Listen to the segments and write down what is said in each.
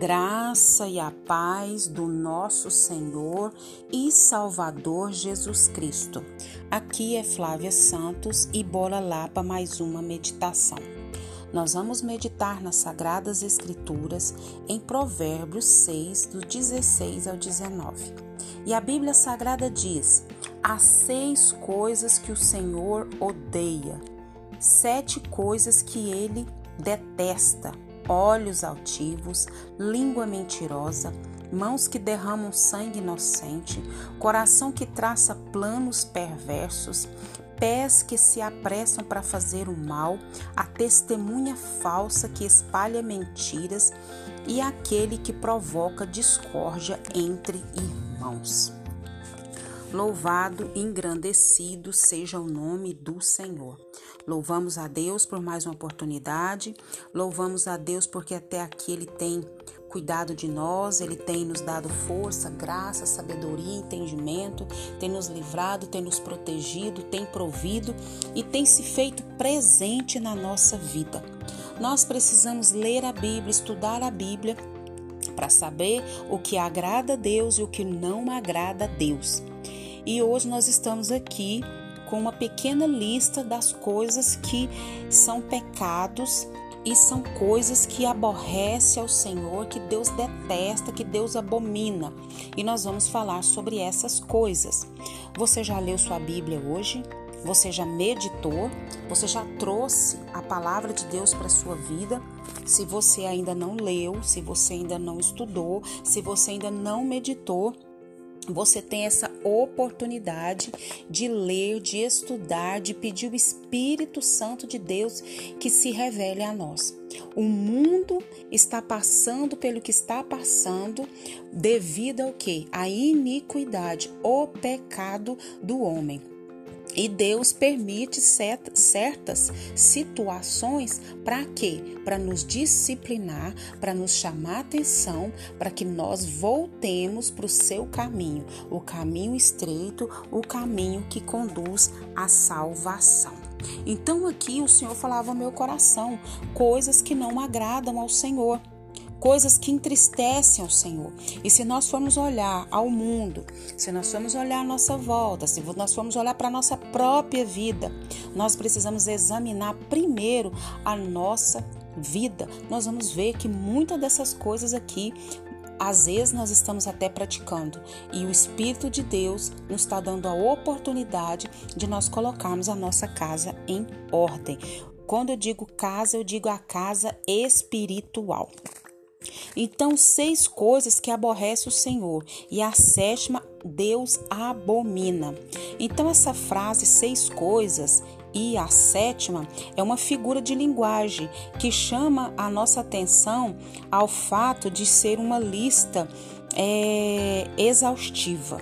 graça e a paz do nosso Senhor e Salvador Jesus Cristo. Aqui é Flávia Santos e bora lá para mais uma meditação. Nós vamos meditar nas Sagradas Escrituras em Provérbios 6, do 16 ao 19. E a Bíblia Sagrada diz: Há seis coisas que o Senhor odeia, sete coisas que ele detesta olhos altivos, língua mentirosa, mãos que derramam sangue inocente, coração que traça planos perversos, pés que se apressam para fazer o mal, a testemunha falsa que espalha mentiras e aquele que provoca discórdia entre irmãos. Louvado e engrandecido seja o nome do Senhor. Louvamos a Deus por mais uma oportunidade, louvamos a Deus porque até aqui Ele tem cuidado de nós, Ele tem nos dado força, graça, sabedoria, entendimento, tem nos livrado, tem nos protegido, tem provido e tem se feito presente na nossa vida. Nós precisamos ler a Bíblia, estudar a Bíblia para saber o que agrada a Deus e o que não agrada a Deus. E hoje nós estamos aqui com uma pequena lista das coisas que são pecados e são coisas que aborrece ao Senhor, que Deus detesta, que Deus abomina. E nós vamos falar sobre essas coisas. Você já leu sua Bíblia hoje? Você já meditou? Você já trouxe a palavra de Deus para sua vida? Se você ainda não leu, se você ainda não estudou, se você ainda não meditou, você tem essa oportunidade de ler, de estudar, de pedir o Espírito Santo de Deus que se revele a nós. O mundo está passando pelo que está passando devido ao que? A iniquidade, o pecado do homem. E Deus permite certas situações para quê? Para nos disciplinar, para nos chamar atenção, para que nós voltemos para o seu caminho, o caminho estreito, o caminho que conduz à salvação. Então aqui o Senhor falava ao meu coração coisas que não agradam ao Senhor coisas que entristecem ao Senhor. E se nós formos olhar ao mundo, se nós formos olhar à nossa volta, se nós formos olhar para a nossa própria vida, nós precisamos examinar primeiro a nossa vida. Nós vamos ver que muitas dessas coisas aqui às vezes nós estamos até praticando e o Espírito de Deus nos está dando a oportunidade de nós colocarmos a nossa casa em ordem. Quando eu digo casa, eu digo a casa espiritual. Então, seis coisas que aborrece o Senhor, e a sétima Deus abomina. Então, essa frase, seis coisas, e a sétima é uma figura de linguagem que chama a nossa atenção ao fato de ser uma lista é, exaustiva.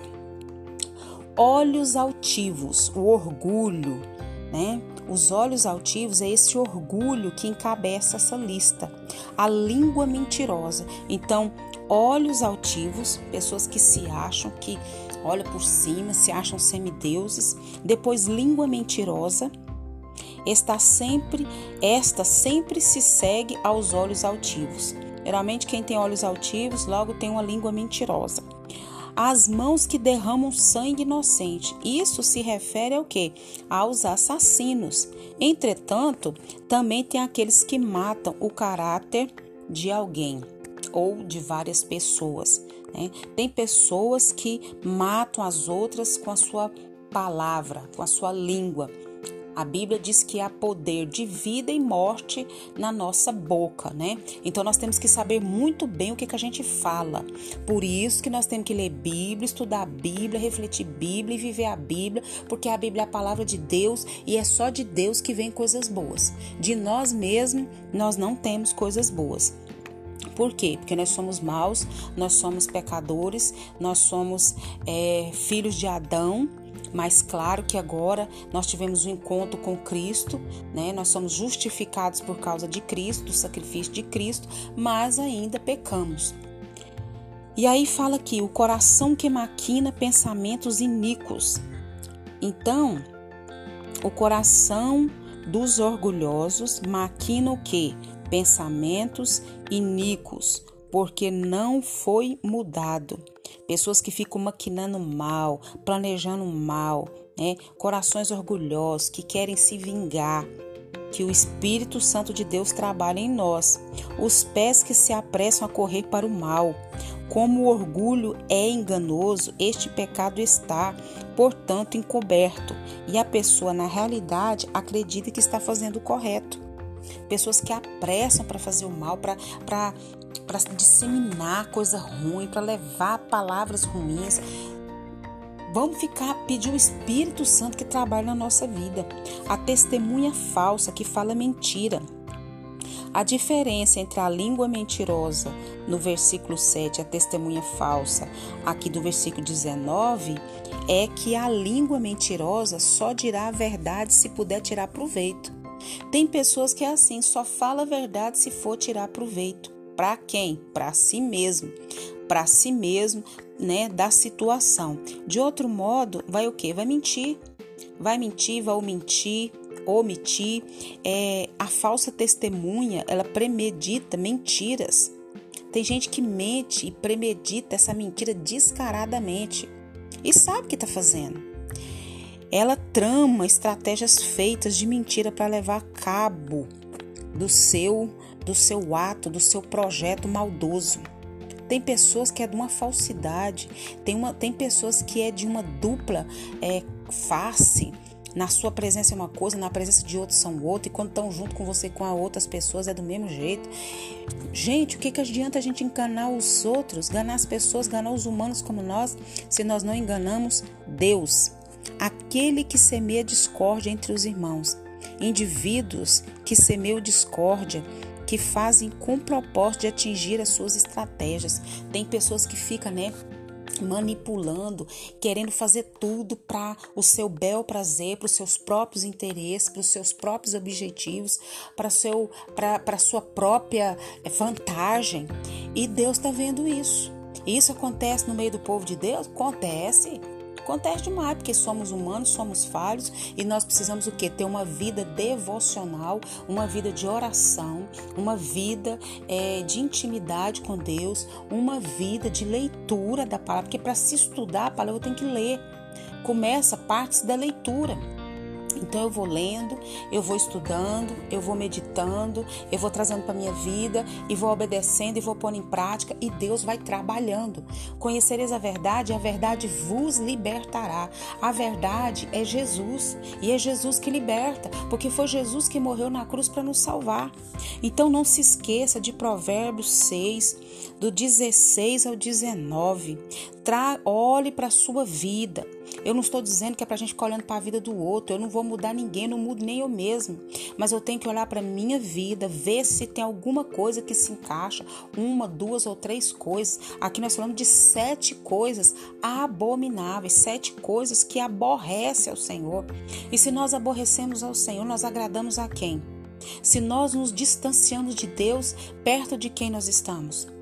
Olhos altivos, o orgulho, né? Os olhos altivos é esse orgulho que encabeça essa lista. A língua mentirosa. Então, olhos altivos, pessoas que se acham que olham por cima, se acham semideuses. Depois, língua mentirosa. Está sempre, esta sempre se segue aos olhos altivos. Geralmente, quem tem olhos altivos logo tem uma língua mentirosa as mãos que derramam sangue inocente. Isso se refere ao que? Aos assassinos. Entretanto, também tem aqueles que matam o caráter de alguém ou de várias pessoas. Né? Tem pessoas que matam as outras com a sua palavra, com a sua língua. A Bíblia diz que há poder de vida e morte na nossa boca, né? Então nós temos que saber muito bem o que, que a gente fala. Por isso que nós temos que ler Bíblia, estudar a Bíblia, refletir Bíblia e viver a Bíblia, porque a Bíblia é a palavra de Deus e é só de Deus que vem coisas boas. De nós mesmos, nós não temos coisas boas. Por quê? Porque nós somos maus, nós somos pecadores, nós somos é, filhos de Adão mas claro que agora nós tivemos um encontro com Cristo, né? Nós somos justificados por causa de Cristo, do sacrifício de Cristo, mas ainda pecamos. E aí fala aqui, o coração que maquina pensamentos iníquos. Então, o coração dos orgulhosos maquina o que? Pensamentos iníquos, porque não foi mudado. Pessoas que ficam maquinando mal, planejando mal, né? Corações orgulhosos que querem se vingar. Que o Espírito Santo de Deus trabalhe em nós. Os pés que se apressam a correr para o mal. Como o orgulho é enganoso, este pecado está, portanto, encoberto, e a pessoa, na realidade, acredita que está fazendo o correto. Pessoas que apressam para fazer o mal, para disseminar coisa ruim, para levar palavras ruins. Vamos ficar pedir o Espírito Santo que trabalha na nossa vida. A testemunha falsa que fala mentira a diferença entre a língua mentirosa no versículo 7 e a testemunha falsa aqui do versículo 19 é que a língua mentirosa só dirá a verdade se puder tirar proveito. Tem pessoas que é assim, só fala a verdade se for tirar proveito. Para quem? Para si mesmo. Para si mesmo, né, da situação. De outro modo, vai o quê? Vai mentir. Vai mentir, vai mentir, omitir. É, a falsa testemunha, ela premedita mentiras. Tem gente que mente e premedita essa mentira descaradamente e sabe o que está fazendo. Ela trama estratégias feitas de mentira para levar a cabo do seu do seu ato, do seu projeto maldoso. Tem pessoas que é de uma falsidade, tem, uma, tem pessoas que é de uma dupla é, face, na sua presença é uma coisa, na presença de outros são outra, e quando estão junto com você com as outras pessoas é do mesmo jeito. Gente, o que, que adianta a gente enganar os outros, enganar as pessoas, enganar os humanos como nós, se nós não enganamos Deus? Aquele que semeia discórdia entre os irmãos. Indivíduos que semeiam discórdia, que fazem com propósito de atingir as suas estratégias. Tem pessoas que ficam, né? manipulando, querendo fazer tudo para o seu bel prazer, para os seus próprios interesses, para os seus próprios objetivos, para seu para sua própria eh, vantagem. E Deus está vendo isso. Isso acontece no meio do povo de Deus? Acontece. Acontece demais, porque somos humanos, somos falhos e nós precisamos o quê? Ter uma vida devocional, uma vida de oração, uma vida é, de intimidade com Deus, uma vida de leitura da palavra, porque para se estudar a palavra eu tenho que ler. Começa partes da leitura. Então eu vou lendo, eu vou estudando, eu vou meditando, eu vou trazendo para minha vida e vou obedecendo e vou pondo em prática e Deus vai trabalhando. Conhecereis a verdade, e a verdade vos libertará. A verdade é Jesus e é Jesus que liberta, porque foi Jesus que morreu na cruz para nos salvar. Então não se esqueça de Provérbios 6, do 16 ao 19. Tra olhe para a sua vida. Eu não estou dizendo que é para a gente ficar olhando para a vida do outro. Eu não vou mudar ninguém, não mudo nem eu mesmo. Mas eu tenho que olhar para a minha vida, ver se tem alguma coisa que se encaixa. Uma, duas ou três coisas. Aqui nós falamos de sete coisas abomináveis, sete coisas que aborrece ao Senhor. E se nós aborrecemos ao Senhor, nós agradamos a quem? Se nós nos distanciamos de Deus, perto de quem nós estamos?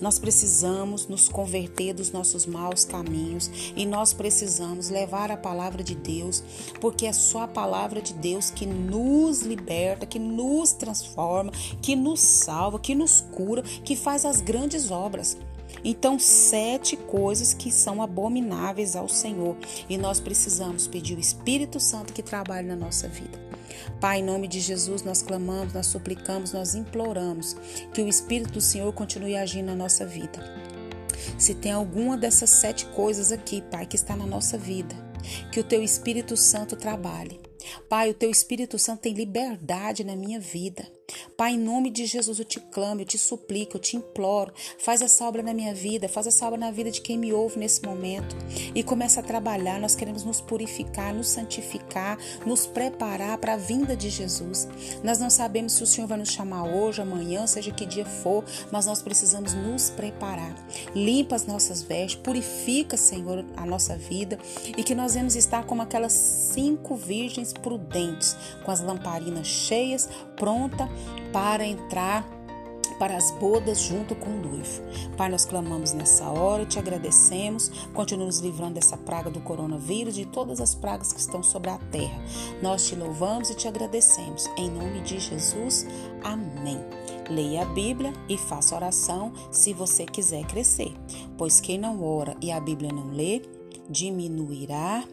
Nós precisamos nos converter dos nossos maus caminhos e nós precisamos levar a palavra de Deus, porque é só a palavra de Deus que nos liberta, que nos transforma, que nos salva, que nos cura, que faz as grandes obras. Então, sete coisas que são abomináveis ao Senhor e nós precisamos pedir o Espírito Santo que trabalhe na nossa vida. Pai, em nome de Jesus, nós clamamos, nós suplicamos, nós imploramos que o Espírito do Senhor continue agindo na nossa vida. Se tem alguma dessas sete coisas aqui, Pai, que está na nossa vida, que o Teu Espírito Santo trabalhe. Pai, o Teu Espírito Santo tem liberdade na minha vida. Pai, em nome de Jesus, eu te clamo, eu te suplico, eu te imploro. Faz essa obra na minha vida, faz essa obra na vida de quem me ouve nesse momento. E começa a trabalhar. Nós queremos nos purificar, nos santificar, nos preparar para a vinda de Jesus. Nós não sabemos se o Senhor vai nos chamar hoje, amanhã, seja que dia for, mas nós precisamos nos preparar. Limpa as nossas vestes, purifica, Senhor, a nossa vida e que nós vamos estar como aquelas cinco virgens prudentes, com as lamparinas cheias, pronta para entrar para as bodas junto com o noivo. Pai, nós clamamos nessa hora e te agradecemos. Continua nos livrando dessa praga do coronavírus, de todas as pragas que estão sobre a terra. Nós te louvamos e te agradecemos. Em nome de Jesus, amém. Leia a Bíblia e faça oração se você quiser crescer, pois quem não ora e a Bíblia não lê, diminuirá,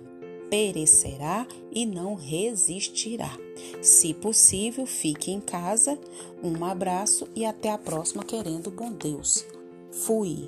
perecerá e não resistirá. Se possível, fique em casa. Um abraço e até a próxima, querendo bom Deus. Fui.